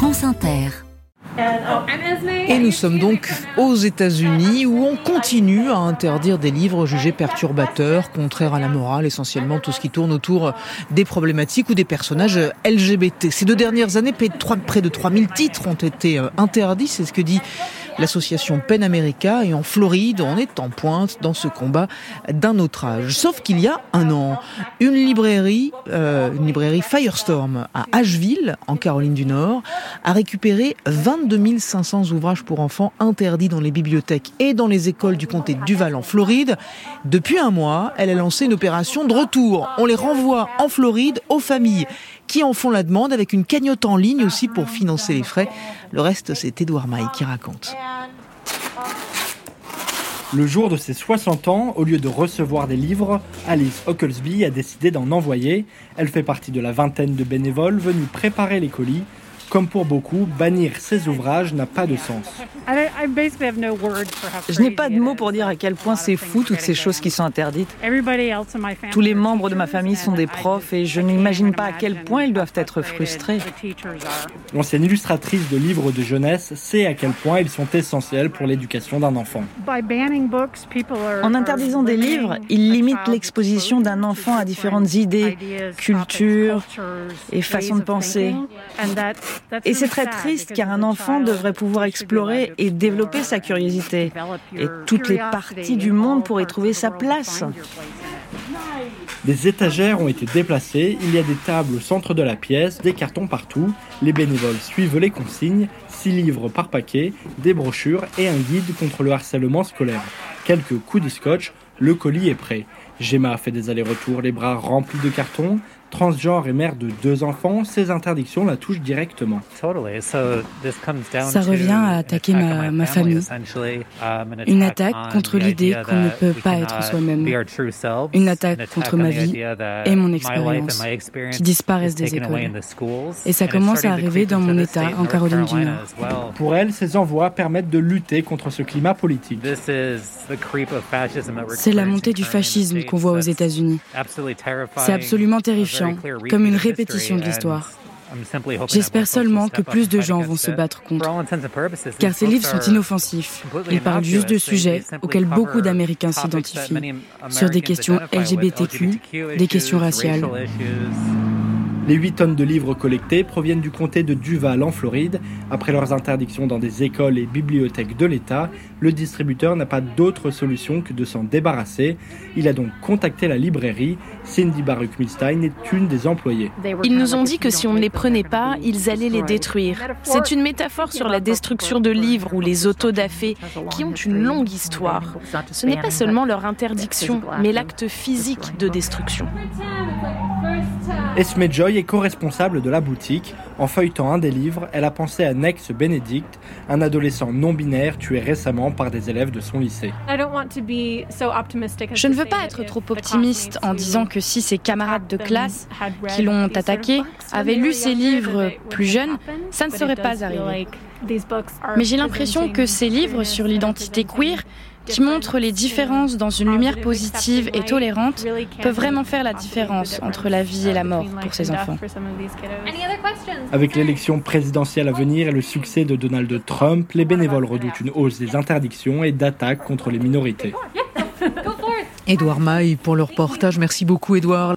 France. Et nous sommes donc aux États-Unis où on continue à interdire des livres jugés perturbateurs, contraires à la morale, essentiellement tout ce qui tourne autour des problématiques ou des personnages LGBT. Ces deux dernières années, près de 3000 titres ont été euh, interdits, c'est ce que dit l'association Pen America et en Floride, on est en pointe dans ce combat d'un autre âge. Sauf qu'il y a un an, une librairie, euh, une librairie Firestorm à Asheville, en Caroline du Nord, a récupéré 22 500 ouvrages pour enfants interdits dans les bibliothèques et dans les écoles du comté de Duval en Floride. Depuis un mois, elle a lancé une opération de retour. On les renvoie en Floride aux familles qui en font la demande avec une cagnotte en ligne aussi pour financer les frais. Le reste, c'est Edouard Maille qui raconte. Le jour de ses 60 ans, au lieu de recevoir des livres, Alice Oaklesby a décidé d'en envoyer. Elle fait partie de la vingtaine de bénévoles venus préparer les colis comme pour beaucoup, bannir ces ouvrages n'a pas de sens. Je n'ai pas de mots pour dire à quel point c'est fou toutes ces choses qui sont interdites. Tous les membres de ma famille sont des profs et je n'imagine pas à quel point ils doivent être frustrés. L'ancienne illustratrice de livres de jeunesse sait à quel point ils sont essentiels pour l'éducation d'un enfant. En interdisant des livres, ils limitent l'exposition d'un enfant à différentes idées, cultures et façons de penser. Et c'est très triste car un enfant devrait pouvoir explorer et développer sa curiosité. Et toutes les parties du monde pourraient trouver sa place. Des étagères ont été déplacées, il y a des tables au centre de la pièce, des cartons partout. Les bénévoles suivent les consignes, six livres par paquet, des brochures et un guide contre le harcèlement scolaire. Quelques coups de scotch, le colis est prêt. Gemma fait des allers-retours, les bras remplis de cartons. Transgenre et mère de deux enfants, ces interdictions la touchent directement. Ça revient à attaquer ma, ma famille. Um, Une attaque contre l'idée qu'on ne peut pas être soi-même. Une attaque contre ma vie et mon expérience qui disparaissent des écoles. Et ça commence à arriver dans mon État, en Caroline du Nord. Pour elle, ces envois permettent de lutter contre ce climat politique. C'est la montée du fascisme qu'on voit aux États-Unis. C'est absolument terrifiant comme une répétition de l'histoire. J'espère seulement que plus de gens vont se battre contre. Car ces livres sont inoffensifs. Ils parlent juste de sujets auxquels beaucoup d'Américains s'identifient, sur des questions LGBTQ, des questions raciales. Les 8 tonnes de livres collectés proviennent du comté de Duval en Floride. Après leurs interdictions dans des écoles et bibliothèques de l'État, le distributeur n'a pas d'autre solution que de s'en débarrasser. Il a donc contacté la librairie. Cindy Baruch-Milstein est une des employées. Ils nous ont dit que si on ne les prenait pas, ils allaient les détruire. C'est une métaphore sur la destruction de livres ou les autodafés qui ont une longue histoire. Ce n'est pas seulement leur interdiction, mais l'acte physique de destruction. Esme Joy est co-responsable de la boutique. En feuilletant un des livres, elle a pensé à Nex Benedict, un adolescent non-binaire tué récemment par des élèves de son lycée. Je ne veux pas être trop optimiste en disant que si ses camarades de classe qui l'ont attaqué avaient lu ces livres plus jeunes, ça ne serait pas arrivé. Mais j'ai l'impression que ces livres sur l'identité queer qui montrent les différences dans une lumière positive et tolérante peuvent vraiment faire la différence entre la vie et la mort pour ces enfants. Avec l'élection présidentielle à venir et le succès de Donald Trump, les bénévoles redoutent une hausse des interdictions et d'attaques contre les minorités. Édouard Maille pour le reportage. Merci beaucoup Édouard.